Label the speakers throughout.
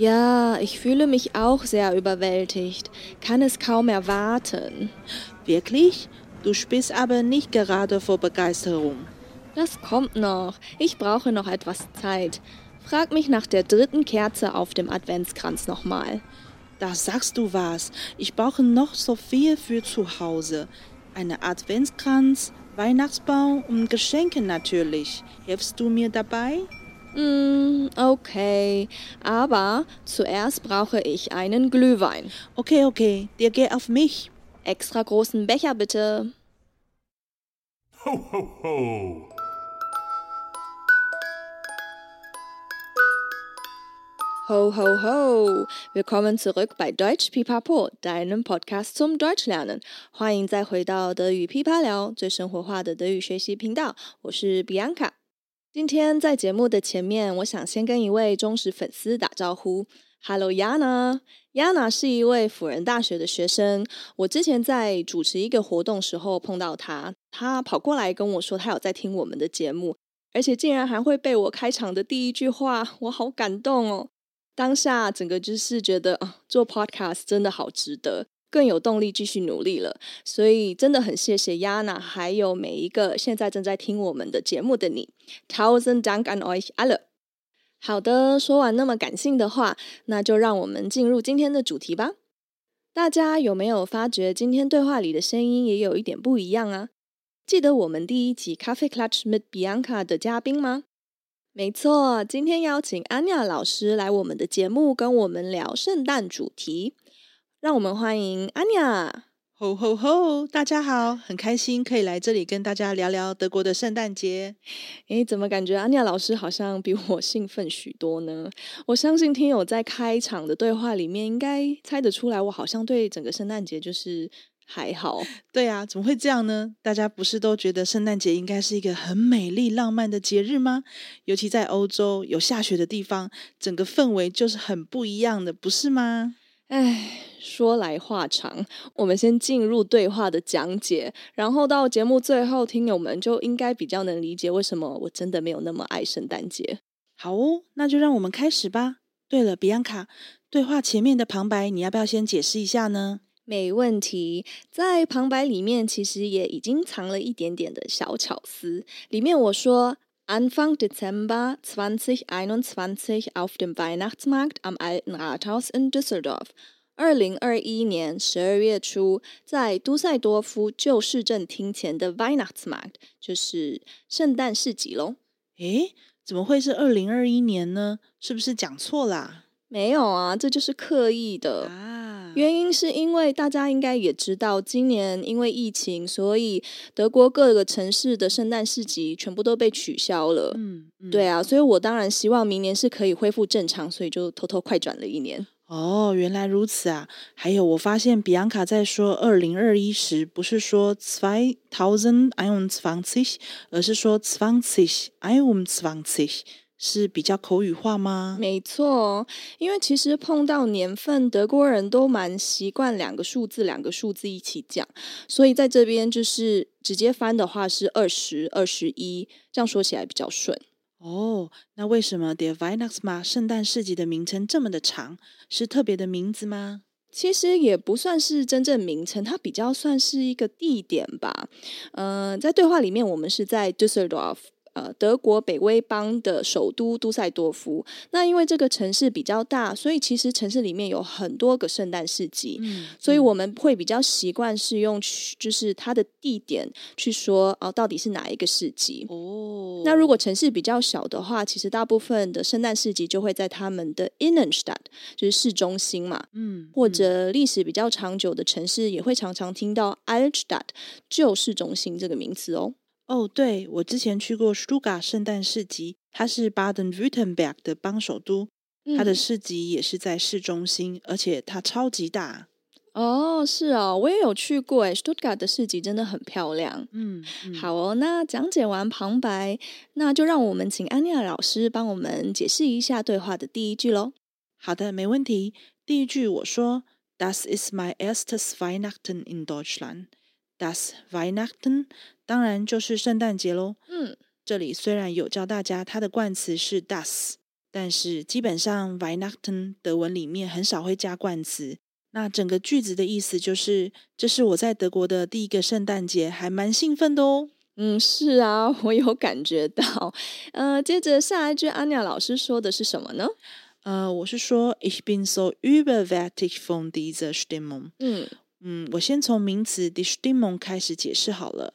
Speaker 1: Ja, ich fühle mich auch sehr überwältigt, kann es kaum erwarten.
Speaker 2: Wirklich? Du spielst aber nicht gerade vor Begeisterung.
Speaker 1: Das kommt noch. Ich brauche noch etwas Zeit. Frag mich nach der dritten Kerze auf dem Adventskranz nochmal.
Speaker 2: Da sagst du was. Ich brauche noch so viel für zu Hause. Eine Adventskranz, Weihnachtsbaum und Geschenke natürlich. Hilfst du mir dabei?
Speaker 1: Mm, okay, aber zuerst brauche ich einen Glühwein.
Speaker 2: Okay, okay, der geht auf mich.
Speaker 1: Extra großen Becher bitte.
Speaker 3: Ho, ho, ho.
Speaker 1: Ho, ho, ho! Willkommen zurück bei Deutsch Pipapo, deinem Podcast zum Deutschlernen. 欢迎再回到德语噼啪聊，最生活化的德语学习频道。我是 Bianca。 今天在节目的前面，我想先跟一位忠实粉丝打招呼。Hello Yana。Yana 是一位辅仁大学的学生。我之前在主持一个活动时候碰到他，他跑过来跟我说他有在听我们的节目，而且竟然还会被我开场的第一句话，我好感动哦。当下整个就是觉得啊，做 podcast 真的好值得，更有动力继续努力了。所以真的很谢谢 Yana，还有每一个现在正在听我们的节目的你。Tausend Dank an euch alle。好的，说完那么感性的话，那就让我们进入今天的主题吧。大家有没有发觉今天对话里的声音也有一点不一样啊？记得我们第一集 Kaffeeklatsch mit Bianca 的嘉宾吗？没错，今天邀请 Anja 老师来我们的节目，跟我们聊圣诞主题。让我们欢迎 Anja。
Speaker 2: 吼吼吼！大家好，很开心可以来这里跟大家聊聊德国的圣诞节。
Speaker 1: 诶，怎么感觉 Anja 老师好像比我兴奋许多呢？我相信听友在开场的对话里面，应该猜得出来，我好像对整个圣诞节就是。还好，
Speaker 2: 对啊，怎么会这样呢？大家不是都觉得圣诞节应该是一个很美丽浪漫的节日吗？尤其在欧洲有下雪的地方，整个氛围就是很不一样的，不是吗？
Speaker 1: 哎，说来话长，我们先进入对话的讲解，然后到节目最后，听友们就应该比较能理解为什么我真的没有那么爱圣诞节。
Speaker 2: 好哦，那就让我们开始吧。对了，比安卡，对话前面的旁白，你要不要先解释一下呢？
Speaker 1: 没问题，在旁白里面其实也已经藏了一点点的小巧思。里面我说，Anfang Dezember 2021 auf dem Weihnachtsmarkt am Alten Rathaus in Düsseldorf。二零二一年十二月初，在都塞多夫旧市政厅前的 Weihnachtsmarkt，就是圣诞市集喽。
Speaker 2: 诶，怎么会是二零二一年呢？是不是讲错啦？
Speaker 1: 没有啊，这就是刻意的。啊原因是因为大家应该也知道，今年因为疫情，所以德国各个城市的圣诞市集全部都被取消了。嗯，嗯，对啊，所以我当然希望明年是可以恢复正常，所以就偷偷快转了一年。
Speaker 2: 哦，原来如此啊！还有，我发现比安卡在说二零二一时，不是说 zwei tausend einundzwanzig，而是说 zwanzig einundzwanzig。是比较口语化吗？
Speaker 1: 没错，因为其实碰到年份，德国人都蛮习惯两个数字，两个数字一起讲，所以在这边就是直接翻的话是二十二十一，这样说起来比较顺。
Speaker 2: 哦，那为什么 The v i n a x m a 圣诞市集的名称这么的长？是特别的名字吗？
Speaker 1: 其实也不算是真正名称，它比较算是一个地点吧。嗯、呃，在对话里面，我们是在 Düsseldorf。呃，德国北威邦的首都都塞多夫。那因为这个城市比较大，所以其实城市里面有很多个圣诞市集。嗯，所以我们会比较习惯是用就是它的地点去说哦，到底是哪一个市集。哦，那如果城市比较小的话，其实大部分的圣诞市集就会在他们的 Innenstadt，就是市中心嘛。嗯，或者历史比较长久的城市，也会常常听到 Altstadt 旧市中心这个名词哦。
Speaker 2: 哦，对，我之前去过 Stuttgart 圣诞市集，它是 Baden-Württemberg 的邦首都，它的市集也是在市中心，而且它超级大。
Speaker 1: 哦，是哦，我也有去过诶，Stuttgart 的市集真的很漂亮。
Speaker 2: 嗯，嗯
Speaker 1: 好哦，那讲解完旁白，那就让我们请安妮亚老师帮我们解释一下对话的第一句喽。
Speaker 2: 好的，没问题。第一句我说，Das ist mein erstes Weihnachten in Deutschland。Das Weihnachten 当然就是圣诞节喽。
Speaker 1: 嗯，
Speaker 2: 这里虽然有教大家它的冠词是 das，但是基本上 Weihnachten 德文里面很少会加冠词。那整个句子的意思就是，这是我在德国的第一个圣诞节，还蛮兴奋的哦。
Speaker 1: 嗯，是啊，我有感觉到。呃，接着下一句，安妮亚老师说的是什么呢？
Speaker 2: 呃，我是说，Ich bin so überwältigt von dieser Stimmung。
Speaker 1: 嗯
Speaker 2: 嗯，我先从名词 die Stimmung 开始解释好了。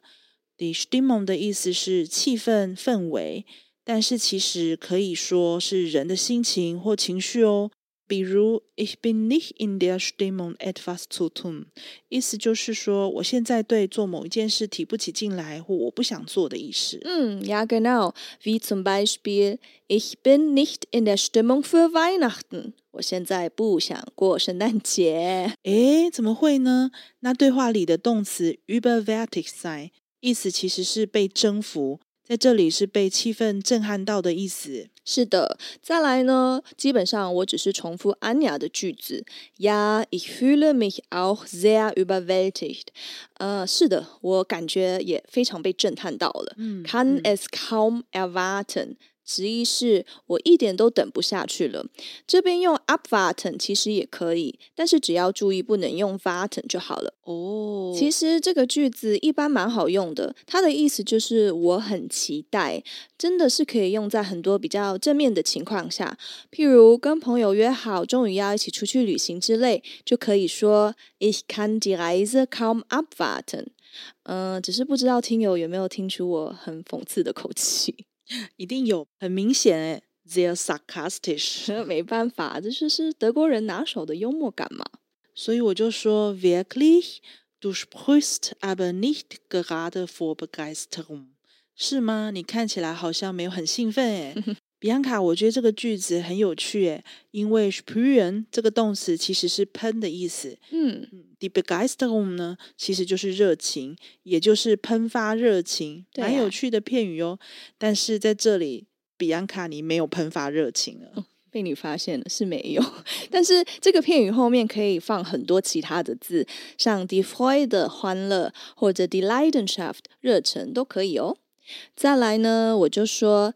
Speaker 2: Distimon 的意思是气氛、氛围，但是其实可以说是人的心情或情绪哦。比如，Ich bin nicht in der Stimmung, etwas zu tun，意思就是说，我现在对做某一件事提不起劲来，或我不想做的意思。
Speaker 1: 嗯，Ja genau，wie zum Beispiel，Ich bin nicht in der Stimmung für Weihnachten，我现在不想过圣诞节。
Speaker 2: 诶，怎么会呢？那对话里的动词 überwältigt sein，意思其实是被征服。在这里是被气氛震撼到的意思。
Speaker 1: 是的，再来呢，基本上我只是重复安雅的句子。Ja, ich fühle mich auch sehr überwältigt。呃，是的，我感觉也非常被震撼到了。
Speaker 2: 嗯
Speaker 1: ，kann es kaum erwarten。直译是我一点都等不下去了。这边用 abwarten 其实也可以，但是只要注意不能用 warten 就好了。
Speaker 2: 哦，
Speaker 1: 其实这个句子一般蛮好用的，它的意思就是我很期待，真的是可以用在很多比较正面的情况下，譬如跟朋友约好，终于要一起出去旅行之类，就可以说 Ich kann die Reise kaum abwarten。嗯，只是不知道听友有没有听出我很讽刺的口气。
Speaker 2: 一定有，很明显诶，sehr sarkastisch。
Speaker 1: 没办法，这就是德国人拿手的幽默感嘛。
Speaker 2: 所以我就说，wirklich, du sprichst aber nicht gerade vor Begeisterung，是吗？你看起来好像没有很兴奋诶。比安卡，我觉得这个句子很有趣诶，因为 sprühen 这个动词其实是喷的意思。
Speaker 1: 嗯
Speaker 2: ，die Begeisterung 呢，其实就是热情，也就是喷发热情，蛮有趣的片语哦。但是在这里，比安卡你没有喷发热情了。
Speaker 1: 哦，被你发现了，是没有。但是这个片语后面可以放很多其他的字，像 die Freude 欢乐，或者 die Leidenschaft 热忱都可以哦。再来呢，我就说。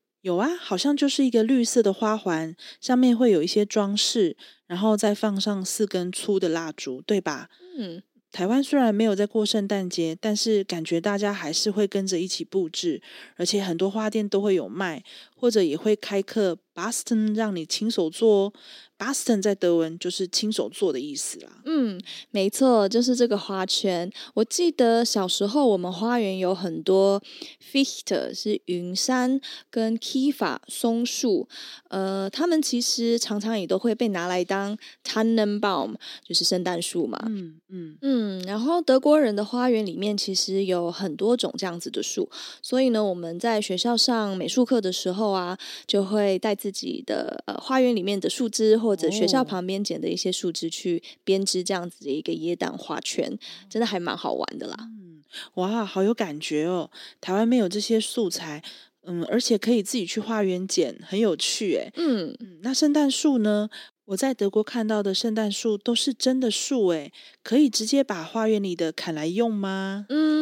Speaker 2: 有啊，好像就是一个绿色的花环，上面会有一些装饰，然后再放上四根粗的蜡烛，对吧？
Speaker 1: 嗯，
Speaker 2: 台湾虽然没有在过圣诞节，但是感觉大家还是会跟着一起布置，而且很多花店都会有卖，或者也会开课 basteln 让你亲手做。Basteln 在德文就是亲手做的意思啦。
Speaker 1: 嗯，没错，就是这个花圈。我记得小时候我们花园有很多 Fichte 是云杉跟 Kiefer 松树，呃，它们其实常常也都会被拿来当 Tannenbaum，就是圣诞树嘛。
Speaker 2: 嗯嗯
Speaker 1: 嗯，然后德国人的花园里面其实有很多种这样子的树，所以呢，我们在学校上美术课的时候啊，就会带自己的呃花园里面的树枝或或者学校旁边捡的一些树枝去编织这样子的一个椰蛋花圈，真的还蛮好玩的啦。
Speaker 2: 嗯，哇，好有感觉哦！台湾没有这些素材，嗯，而且可以自己去花园捡，很有趣诶。
Speaker 1: 嗯
Speaker 2: 嗯，那圣诞树呢？我在德国看到的圣诞树都是真的树诶，可以直接把花园里的砍来用吗？
Speaker 1: 嗯，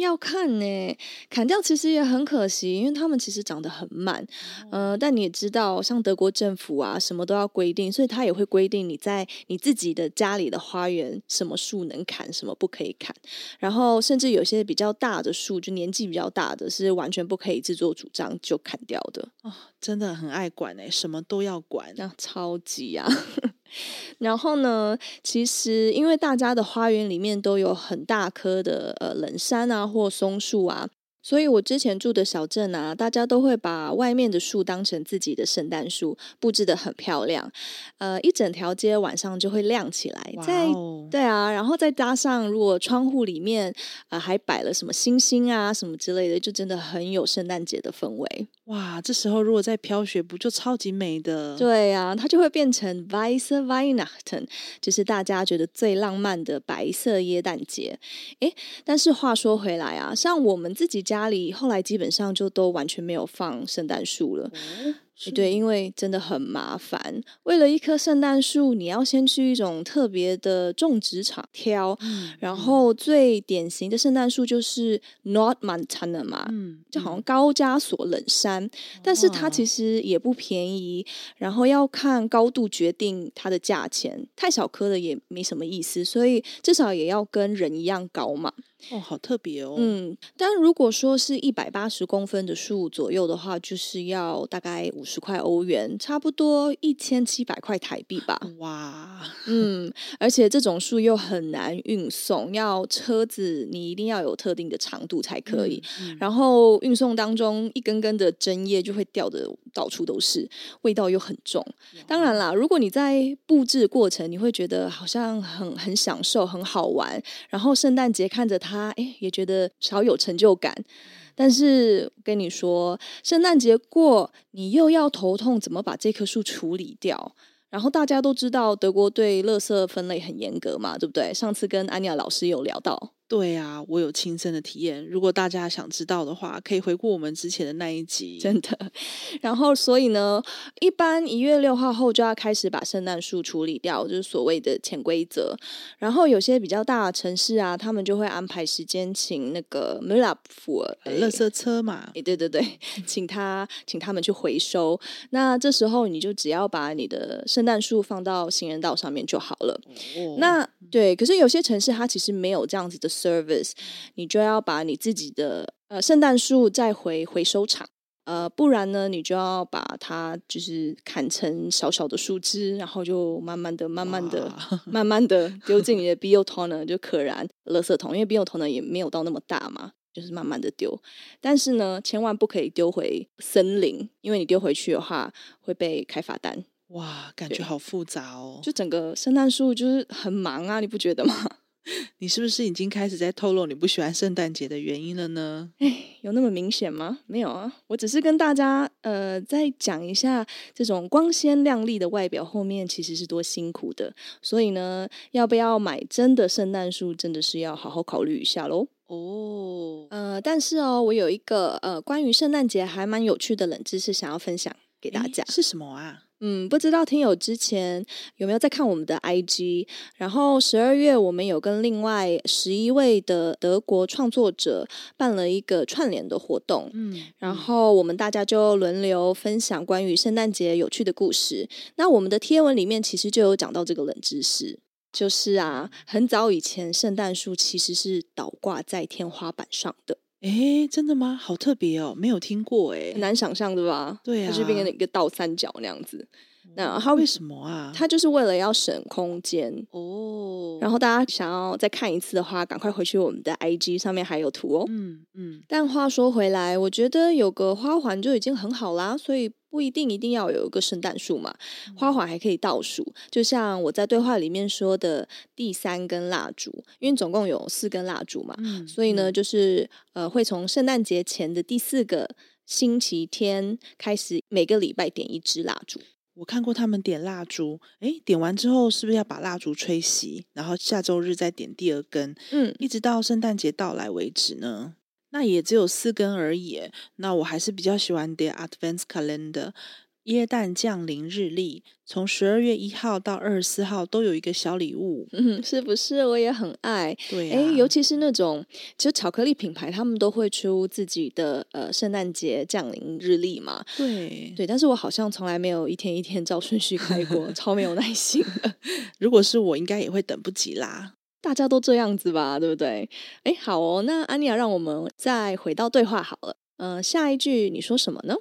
Speaker 1: 要看呢。砍掉其实也很可惜，因为他们其实长得很慢。哦、呃，但你也知道，像德国政府啊，什么都要规定，所以他也会规定你在你自己的家里的花园，什么树能砍，什么不可以砍。然后，甚至有些比较大的树，就年纪比较大的，是完全不可以自作主张就砍掉的。
Speaker 2: 哦，真的很爱管诶，什么都要管，
Speaker 1: 那超级啊。然后呢，其实因为大家的花园里面都有很大棵的呃冷杉啊或松树啊，所以我之前住的小镇啊，大家都会把外面的树当成自己的圣诞树，布置的很漂亮。呃，一整条街晚上就会亮起来。在、wow、对啊，然后再加上如果窗户里面呃还摆了什么星星啊什么之类的，就真的很有圣诞节的氛围。
Speaker 2: 哇，这时候如果再飘雪，不就超级美的？
Speaker 1: 对啊，它就会变成 Weiße Weihnachten，就是大家觉得最浪漫的白色耶诞节。诶，但是话说回来啊，像我们自己家。家里后来基本上就都完全没有放圣诞树了。嗯对，因为真的很麻烦。为了一棵圣诞树，你要先去一种特别的种植场挑。嗯、然后最典型的圣诞树就是 Nordmantanne 嘛，嗯，就好像高加索冷杉，嗯、但是它其实也不便宜。然后要看高度决定它的价钱，太小棵的也没什么意思，所以至少也要跟人一样高嘛。
Speaker 2: 哦，好特别哦。
Speaker 1: 嗯，但如果说是一百八十公分的树左右的话，就是要大概五十块欧元，差不多一千七百块台币吧。
Speaker 2: 哇，
Speaker 1: 嗯，而且这种树又很难运送，要车子你一定要有特定的长度才可以。嗯嗯、然后运送当中一根根的针叶就会掉的到处都是，味道又很重。当然啦，如果你在布置过程，你会觉得好像很很享受，很好玩。然后圣诞节看着它。他哎，也觉得少有成就感，但是跟你说，圣诞节过，你又要头痛怎么把这棵树处理掉。然后大家都知道，德国对垃圾分类很严格嘛，对不对？上次跟安妮亚老师有聊到。
Speaker 2: 对啊，我有亲身的体验。如果大家想知道的话，可以回顾我们之前的那一集。
Speaker 1: 真的。然后，所以呢，一般一月六号后就要开始把圣诞树处理掉，就是所谓的潜规则。然后，有些比较大的城市啊，他们就会安排时间，请那个 Müllabfuhr
Speaker 2: 垃圾车嘛。
Speaker 1: 哎，对对对，请他请他们去回收。那这时候你就只要把你的圣诞树放到行人道上面就好了。哦。那对，可是有些城市它其实没有这样子的。service，你就要把你自己的呃圣诞树再回回收场，呃，不然呢，你就要把它就是砍成小小的树枝，然后就慢慢的、慢慢的、慢慢的 丢进你的 biotoner 就可燃垃圾桶，因为 biotoner 也没有到那么大嘛，就是慢慢的丢。但是呢，千万不可以丢回森林，因为你丢回去的话会被开罚单。
Speaker 2: 哇，感觉好复杂哦！
Speaker 1: 就整个圣诞树就是很忙啊，你不觉得吗？
Speaker 2: 你是不是已经开始在透露你不喜欢圣诞节的原因了呢？
Speaker 1: 哎，有那么明显吗？没有啊，我只是跟大家呃再讲一下，这种光鲜亮丽的外表后面其实是多辛苦的。所以呢，要不要买真的圣诞树，真的是要好好考虑一下喽。
Speaker 2: 哦，
Speaker 1: 呃，但是哦，我有一个呃关于圣诞节还蛮有趣的冷知识想要分享给大家，
Speaker 2: 是什么啊？
Speaker 1: 嗯，不知道听友之前有没有在看我们的 IG？然后十二月我们有跟另外十一位的德国创作者办了一个串联的活动，嗯，然后我们大家就轮流分享关于圣诞节有趣的故事。那我们的贴文里面其实就有讲到这个冷知识，就是啊，很早以前圣诞树其实是倒挂在天花板上的。
Speaker 2: 哎，真的吗？好特别哦，没有听过哎，
Speaker 1: 很难想象对吧？
Speaker 2: 对啊，
Speaker 1: 它是变成一个倒三角那样子。那
Speaker 2: 他为什么啊？
Speaker 1: 他就是为了要省空间
Speaker 2: 哦。
Speaker 1: 然后大家想要再看一次的话，赶快回去我们的 IG 上面还有图哦。
Speaker 2: 嗯嗯。
Speaker 1: 但话说回来，我觉得有个花环就已经很好啦，所以不一定一定要有一个圣诞树嘛。花环还可以倒数，就像我在对话里面说的第三根蜡烛，因为总共有四根蜡烛嘛，嗯、所以呢，就是呃会从圣诞节前的第四个星期天开始，每个礼拜点一支蜡烛。
Speaker 2: 我看过他们点蜡烛，诶，点完之后是不是要把蜡烛吹熄，然后下周日再点第二根，
Speaker 1: 嗯，
Speaker 2: 一直到圣诞节到来为止呢？那也只有四根而已。那我还是比较喜欢点 Adventskalender。耶诞降临日历，从十二月一号到二十四号都有一个小礼物，
Speaker 1: 嗯，是不是？我也很爱，
Speaker 2: 对、啊，
Speaker 1: 哎，尤其是那种，其实巧克力品牌他们都会出自己的呃圣诞节降临日历嘛，
Speaker 2: 对，
Speaker 1: 对，但是我好像从来没有一天一天照顺序开过，超没有耐心的。
Speaker 2: 如果是我，应该也会等不及啦。
Speaker 1: 大家都这样子吧，对不对？哎，好哦，那安妮亚，让我们再回到对话好了。嗯、呃，下一句你说什么呢？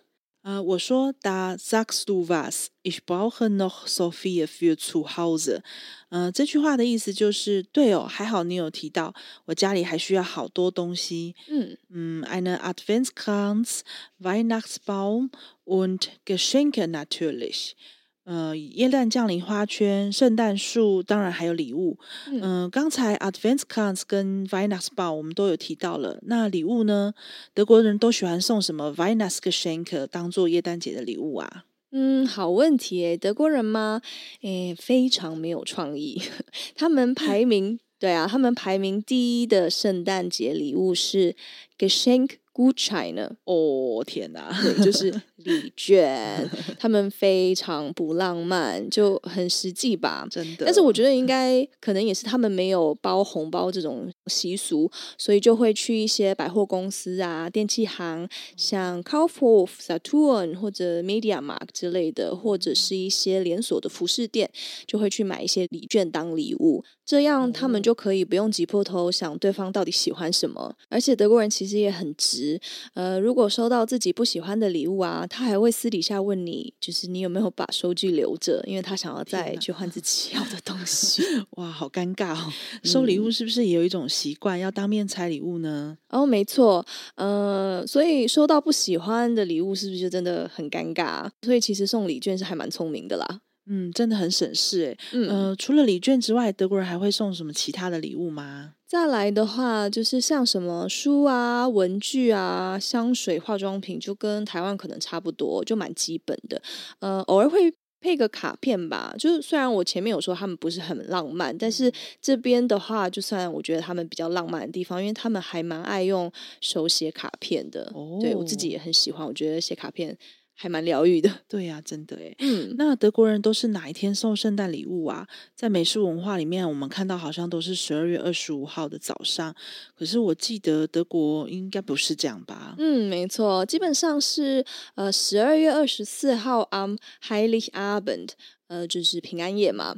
Speaker 2: 呃，我说 Da sagst du was? Ich brauche noch so viel für zu Hause。呃，这句话的意思就是，对哦，还好你有提到，我家里还需要好多东西。嗯嗯，eine Adventskranz, Weihnachtsbaum und Geschenke natürlich。呃，耶诞降临花圈、圣诞树，当然还有礼物。嗯、呃，刚才 Adventskranz 跟 Weihnachtsbaum 我们都有提到了。那礼物呢？德国人都喜欢送什么 Weihnachtsgeschenke 当做耶诞节的礼物啊？
Speaker 1: 嗯，好问题诶，德国人吗？诶，非常没有创意。他们排名，对啊，他们排名第一的圣诞节礼物是 Geschenk。Gutscheine
Speaker 2: 哦，天哪，
Speaker 1: 对，就是礼券，他们非常不浪漫，就很实际吧，
Speaker 2: 真的。
Speaker 1: 但是我觉得应该可能也是他们没有包红包这种习俗，所以就会去一些百货公司啊、电器行，像 Kaufhof、Saturn 或者 MediaMarkt 之类的，或者是一些连锁的服饰店，就会去买一些礼券当礼物。这样他们就可以不用挤破头想对方到底喜欢什么，而且德国人其实也很直，呃，如果收到自己不喜欢的礼物啊，他还会私底下问你，就是你有没有把收据留着，因为他想要再去换自己要的东西。
Speaker 2: 哇，好尴尬哦！收礼物是不是也有一种习惯，要当面拆礼物呢？
Speaker 1: 哦，没错，呃，所以收到不喜欢的礼物，是不是就真的很尴尬？所以其实送礼券是还蛮聪明的啦。
Speaker 2: 嗯，真的很省事诶。
Speaker 1: 嗯，
Speaker 2: 呃，除了礼券之外，德国人还会送什么其他的礼物吗？
Speaker 1: 再来的话，就是像什么书啊、文具啊、香水、化妆品，就跟台湾可能差不多，就蛮基本的。呃，偶尔会配个卡片吧。就是虽然我前面有说他们不是很浪漫，但是这边的话，就算我觉得他们比较浪漫的地方，因为他们还蛮爱用手写卡片的。哦，对，我自己也很喜欢，我觉得写卡片。还蛮疗愈的，
Speaker 2: 对呀、啊，真的诶。
Speaker 1: 嗯，
Speaker 2: 那德国人都是哪一天送圣诞礼物啊？在美式文化里面，我们看到好像都是十二月二十五号的早上，可是我记得德国应该不是这样吧？
Speaker 1: 嗯，没错，基本上是呃十二月二十四号，am Heiligabend，呃，就是平安夜嘛，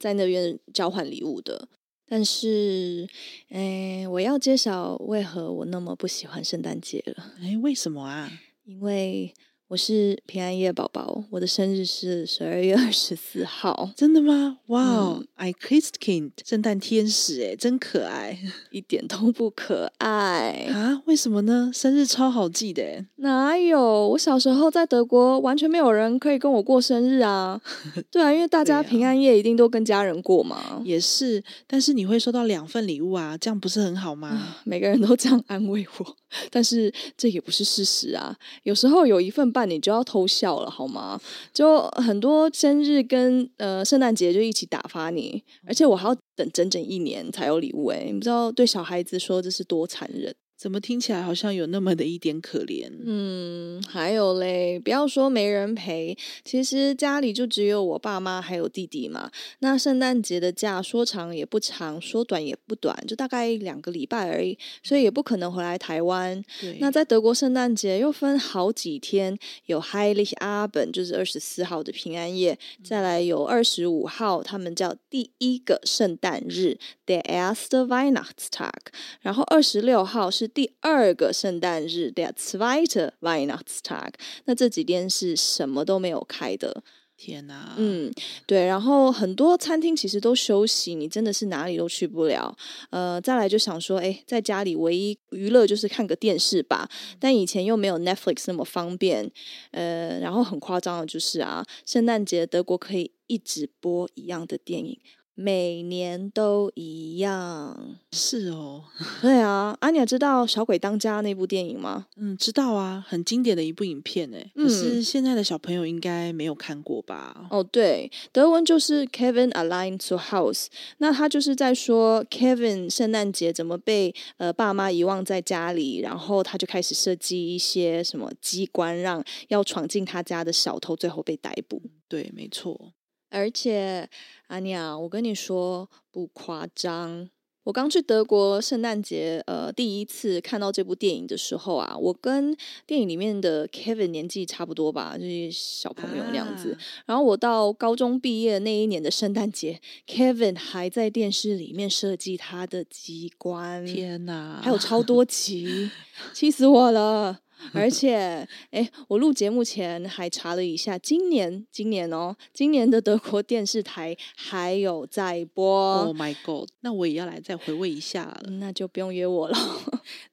Speaker 1: 在那边交换礼物的。但是，哎，我要揭晓为何我那么不喜欢圣诞节了。
Speaker 2: 哎，为什么啊？
Speaker 1: 因为。我是平安夜宝宝，我的生日是十二月二十四号。
Speaker 2: 真的吗？哇、wow, 哦、嗯、，Ein Christkind，圣诞天使，哎，真可爱，
Speaker 1: 一点都不可爱
Speaker 2: 啊？为什么呢？生日超好记的，
Speaker 1: 哪有？我小时候在德国，完全没有人可以跟我过生日啊。对啊，因为大家平安夜一定都跟家人过嘛。
Speaker 2: 啊、也是，但是你会收到两份礼物啊，这样不是很好吗？
Speaker 1: 嗯、每个人都这样安慰我，但是这也不是事实啊。有时候有一份半。你就要偷笑了好吗？就很多生日跟呃圣诞节就一起打发你，而且我还要等整整一年才有礼物哎，你不知道对小孩子说这是多残忍。
Speaker 2: 怎么听起来好像有那么的一点可怜？
Speaker 1: 嗯，还有嘞，不要说没人陪，其实家里就只有我爸妈还有弟弟嘛。那圣诞节的假说长也不长，说短也不短，就大概两个礼拜而已，所以也不可能回来台
Speaker 2: 湾。
Speaker 1: 那在德国圣诞节又分好几天，有 Heiligabend 就是二十四号的平安夜，再来有二十五号，他们叫第一个圣诞日，Der erste Weihnachtstag，然后二十六号是。第二个圣诞日，der zweite Weihnachtstag，那这几天是什么都没有开的。
Speaker 2: 天哪，
Speaker 1: 嗯，对，然后很多餐厅其实都休息，你真的是哪里都去不了。呃，再来就想说，哎，在家里唯一娱乐就是看个电视吧。但以前又没有 Netflix 那么方便，呃，然后很夸张的就是啊，圣诞节德国可以一直播一样的电影。每年都一样，
Speaker 2: 是哦，
Speaker 1: 对啊，阿、啊、你知道《小鬼当家》那部电影吗？
Speaker 2: 嗯，知道啊，很经典的一部影片诶。可是现在的小朋友应该没有看过吧？
Speaker 1: 哦，对，德文就是 Kevin Align to House，那他就是在说 Kevin 圣诞节怎么被呃爸妈遗忘在家里，然后他就开始设计一些什么机关，让要闯进他家的小偷最后被逮捕。
Speaker 2: 对，没错。
Speaker 1: 而且，阿尼亚，我跟你说不夸张。我刚去德国圣诞节，呃，第一次看到这部电影的时候啊，我跟电影里面的 Kevin 年纪差不多吧，就是小朋友那样子。啊、然后我到高中毕业那一年的圣诞节，Kevin 还在电视里面设计他的机关。
Speaker 2: 天哪，
Speaker 1: 还有超多集，气死我了！而且，哎，我录节目前还查了一下，今年，今年哦，今年的德国电视台还有在播。
Speaker 2: Oh my god！那我也要来再回味一下了。
Speaker 1: 那就不用约我了。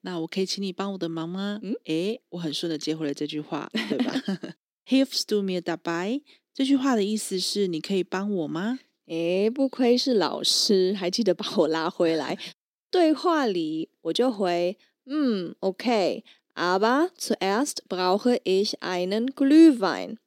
Speaker 2: 那我可以请你帮我的忙吗？嗯，哎，我很顺的接回了这句话，对吧？Hilfst du mir dabei？这句话的意思是你可以帮我吗？
Speaker 1: 哎，不愧是老师，还记得把我拉回来。对话里我就回，嗯 ，OK，aber zuerst brauche ich einen Glühwein。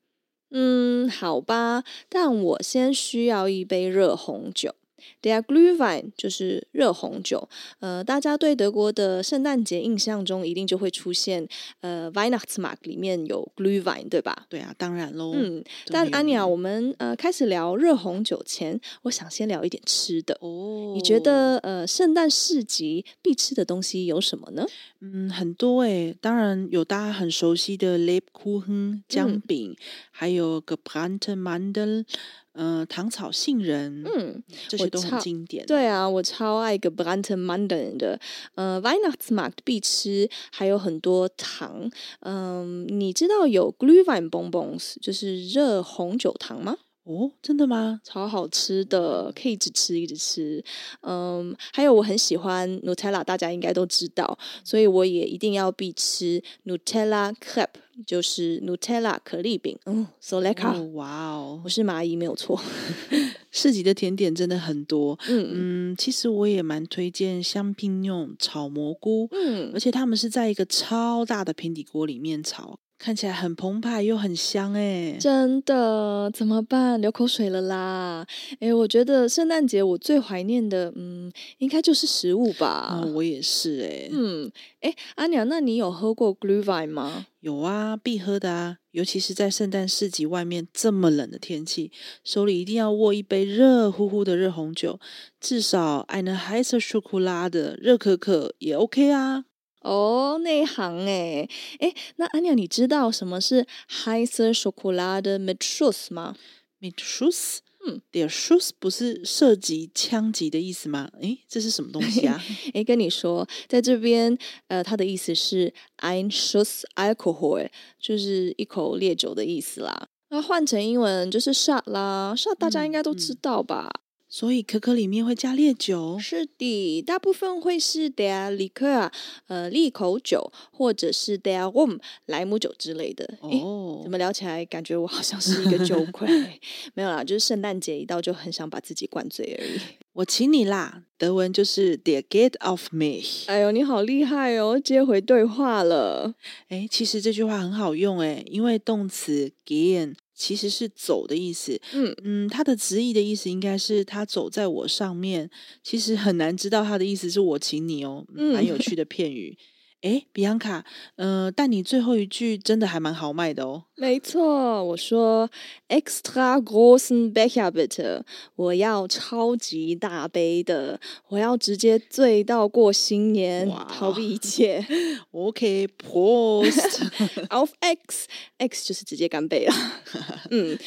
Speaker 1: 嗯，好吧，但我先需要一杯热红酒。 Der Glühwein 就是热红酒，呃，大家对德国的圣诞节印象中一定就会出现，呃，Weihnachtsmarkt 里面有 Glühwein，对吧？
Speaker 2: 对啊，当然喽。
Speaker 1: 嗯，但安妮啊，我们呃开始聊热红酒前，我想先聊一点吃的。哦，你觉得呃圣诞市集必吃的东西有什么呢？
Speaker 2: 嗯，很多诶，当然有大家很熟悉的 Lebkuchen 姜饼，嗯、还有 Gebrannte Mandeln。嗯、呃，糖炒杏仁，嗯，这些都很经典。
Speaker 1: 对啊，我超爱 Gebrannte Mandeln 的。呃，Weihnachtsmarkt 必吃，还有很多糖。嗯、呃，你知道有 Glühwein Bonbons，就是热红酒糖吗？
Speaker 2: 哦，真的吗？
Speaker 1: 超好吃的，可以一直吃一直吃。嗯，还有我很喜欢 Nutella，大家应该都知道，所以我也一定要必吃 Nutella Crepe，就是 Nutella 可丽饼。嗯，so lecker！
Speaker 2: 哇哦，
Speaker 1: 我是蚂蚁没有错。
Speaker 2: 市集的甜点真的很多。嗯嗯，其实我也蛮推荐香槟用炒蘑菇。嗯，而且他们是在一个超大的平底锅里面炒。看起来很澎湃又很香哎，
Speaker 1: 真的怎么办？流口水了啦！哎，我觉得圣诞节我最怀念的，嗯，应该就是食物吧。
Speaker 2: 嗯，我也是哎。
Speaker 1: 嗯，哎，阿娘，那你有喝过 Glühwein 吗？
Speaker 2: 有啊，必喝的啊，尤其是在圣诞市集外面这么冷的天气，手里一定要握一杯热乎乎的热红酒，至少 eine heiße Schokolade 热可可也 OK 啊。
Speaker 1: 哦，内行哎哎，那阿鸟，你知道什么是 heiße Schokolade mit Schuss 吗
Speaker 2: ？mit Schuss，嗯，der Schuss 不是射击、枪击的意思吗？诶，这是什么东西啊？
Speaker 1: 诶，跟你说，在这边，呃，它的意思是 ein Schuss Alkohol，就是一口烈酒的意思啦。那换成英文就是 shot 啦，shot 大家应该都知道吧？
Speaker 2: 所以可可里面会加烈酒？
Speaker 1: 是的，大部分会是 der Likör，呃，利口酒，或者是 der Rum，莱姆酒之类的。哦，怎么聊起来感觉我好像是一个酒鬼？没有啦，就是圣诞节一到就很想把自己灌醉而已。
Speaker 2: 我请你啦，德文就是 der geht off mich。
Speaker 1: 哎呦，你好厉害哦，接回对话了。
Speaker 2: 哎，其实这句话很好用哎，因为动词 gehen。其实是走的意思，嗯嗯，它的直译的意思应该是他走在我上面。其实很难知道他的意思是我请你哦，蛮、嗯、有趣的片语。哎，比安卡，呃，但你最后一句真的还蛮豪迈的哦。
Speaker 1: 没错，我说 extra großen Becher bitte，我要超级大杯的，我要直接醉到过新年，逃避一切。
Speaker 2: OK，Prost
Speaker 1: auf X，X 就是直接干杯了。嗯，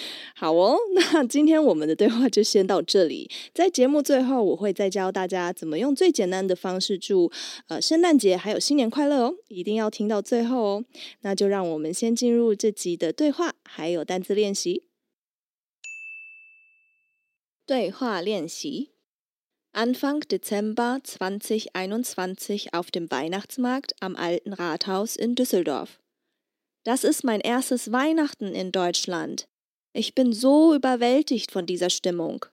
Speaker 1: 好哦，那今天我们的对话就先到这里。在节目最后，我会再教大家怎么用最简单的方式祝呃圣诞节还有新年快乐哦，一定要听到最后哦。那就让我们先进入这集的对话，还有单字练习。对话练习：Anfang Dezember 2021 auf dem Weihnachtsmarkt am Alten Rathaus in Düsseldorf. Das ist mein erstes Weihnachten in Deutschland. Ich bin so überwältigt von dieser Stimmung.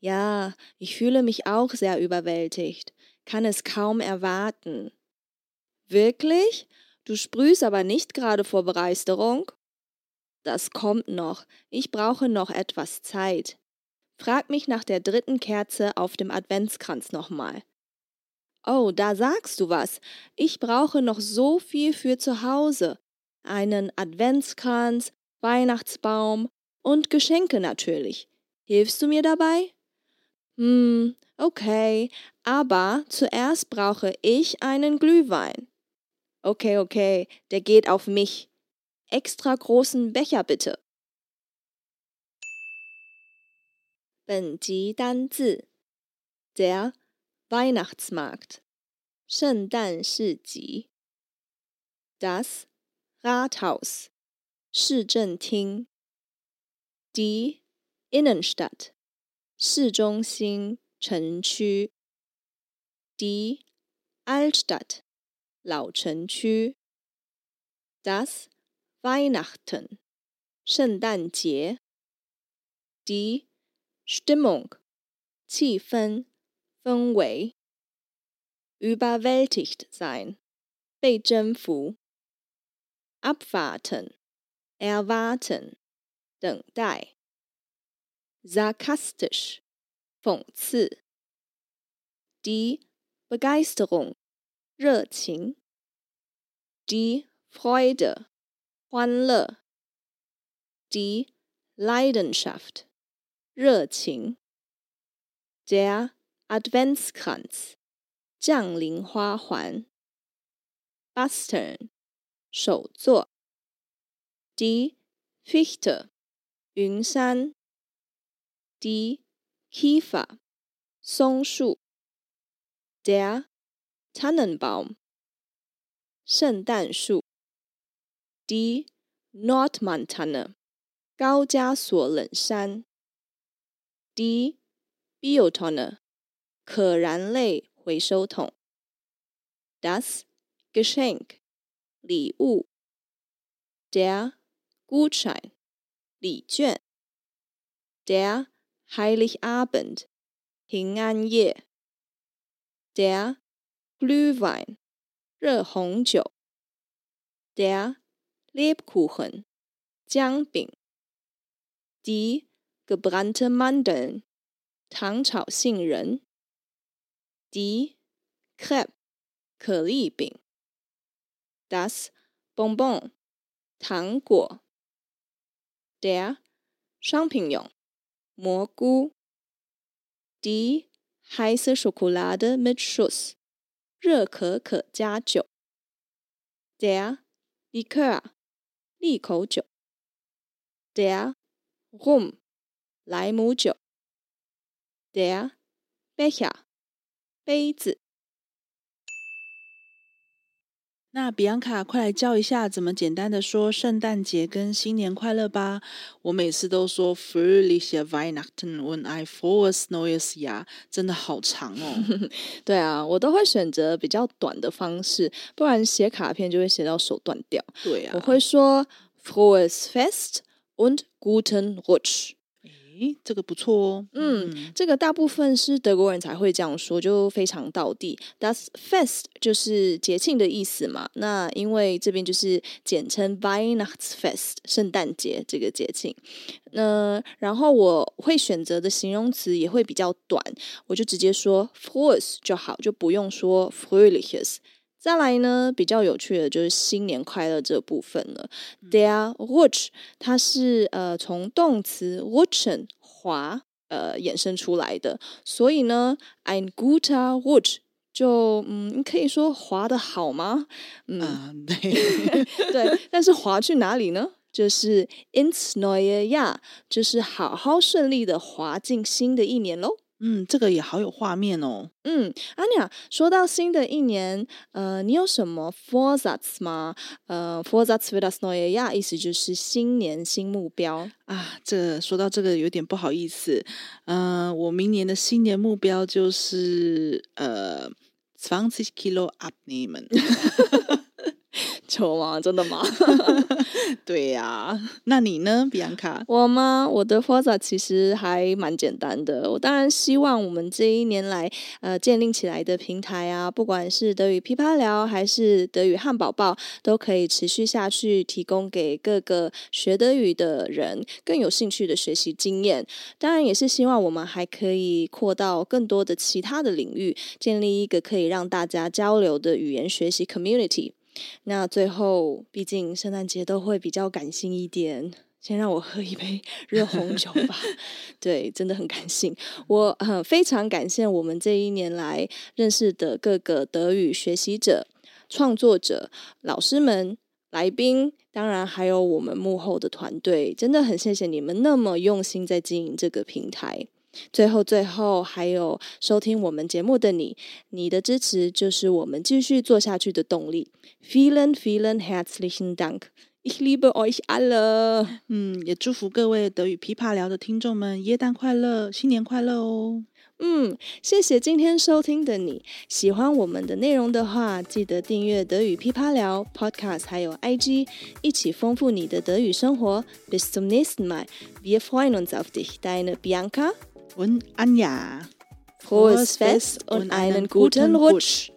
Speaker 1: Ja, ich fühle mich auch sehr überwältigt, kann es kaum erwarten. Wirklich? Du sprühst aber nicht gerade vor Begeisterung? Das kommt noch. Ich brauche noch etwas Zeit. Frag mich nach der dritten Kerze auf dem Adventskranz nochmal. Oh, da sagst du was. Ich brauche noch so viel für zu Hause. Einen Adventskranz, Weihnachtsbaum und Geschenke natürlich. Hilfst du mir dabei? Hm, okay, aber zuerst brauche ich einen Glühwein. Okay, okay, der geht auf mich. Extra großen Becher bitte. 本集单字 Der Weihnachtsmarkt 圣诞市集 Das Rathaus 市政厅，die Innenstadt 市中心城区，die Altstadt 老城区，das Weihnachten 圣诞节，die Stimmung 气氛氛围，überwältigt sein 被征服。Abwarten, erwarten，等待。Sarkastisch，讽刺。Die Begeisterung，热情。Die Freude，欢乐。Die Leidenschaft，热情。Der Adventskranz，降临花环。Bastern 手作 ，die Fichte，云杉，die Kiefer，松树，der Tannenbaum，圣诞树，die Nordmantanne，高加索冷杉，die Biotonne，可燃类回收桶，das Geschenk。礼物，der Gutschein，礼券，der Heiligabend，平安夜，der Glühwein，热红酒，der Lebkuchen，姜饼，die gebrannte Mandeln，糖炒杏仁，die Crepe，可丽饼。Das Bonbon，糖果。 Der 商品用蘑菇。Die heiße Schokolade mit Schuss，热可可加酒。Der Likör，利口酒。Der Rum，莱姆酒。Der Becher，杯子。
Speaker 2: 那比安卡，快来教一下怎么简单的说圣诞节跟新年快乐吧！我每次都说 Fröhliche Weihnachten und ein frohes neues Jahr，真的好长哦。
Speaker 1: 对啊，我都会选择比较短的方式，不然写卡片就会写到手断掉。
Speaker 2: 对啊，
Speaker 1: 我会说 Frohes Fest und guten Rutsch。
Speaker 2: 诶，这个不错哦。
Speaker 1: 嗯，嗯，这个大部分是德国人才会这样说，就非常道地。Das Fest 就是节庆的意思嘛。那因为这边就是简称 Weihnachtsfest 圣诞节这个节庆。那然后我会选择的形容词也会比较短，我就直接说 Frohes 就好，就不用说 Fröhliches。再来呢，比较有趣的就是新年快乐这部分了。Der Rutsch，它是呃从动词 rutschen 滑呃衍生出来的，所以呢，ein guter Rutsch 就嗯你可以说滑的好吗？嗯，啊、对 对，但是滑去哪里呢？就是 ins neue Jahr，就是好好顺利的滑进新的一年喽。
Speaker 2: 嗯，这个也好有画面哦。
Speaker 1: 嗯，阿尼亚，说到新的一年，呃，你有什么 forzats 吗？呃，Vorsatz für das neue Jahr 意思就是新年新目标
Speaker 2: 啊。这说到这个有点不好意思，嗯、呃，我明年的新年目标就是呃，zwanzig Kilo abnehmen。
Speaker 1: 求吗？真的吗？
Speaker 2: 对呀、啊，那你呢，比安卡？
Speaker 1: 我吗？我的 Vorsatz 其实还蛮简单的。我当然希望我们这一年来呃建立起来的平台啊，不管是德语噼啪聊还是德语汉堡报，都可以持续下去，提供给各个学德语的人更有兴趣的学习经验。当然，也是希望我们还可以扩到更多的其他的领域，建立一个可以让大家交流的语言学习 community。那最后，毕竟圣诞节都会比较感性一点，先让我喝一杯 热红酒吧。对，真的很感性。我很、呃、非常感谢我们这一年来认识的各个德语学习者、创作者、老师们、来宾，当然还有我们幕后的团队，真的很谢谢你们那么用心在经营这个平台。最后，最后还有收听我们节目的你，你的支持就是我们继续做下去的动力。Vielen, vielen herzlichen Dank. Ich liebe euch alle。
Speaker 2: 嗯，也祝福各位德语噼啪聊的听众们耶诞快乐，新年快乐哦。
Speaker 1: 嗯，谢谢今天收听的你。喜欢我们的内容的话，记得订阅德语噼啪聊 Podcast，还有 IG，一起丰富你的德语生活。Bis zum nächsten Mal. Wir freuen uns auf dich. Deine Bianca.
Speaker 2: Und Anja.
Speaker 1: Frohes Fest und einen guten Rutsch.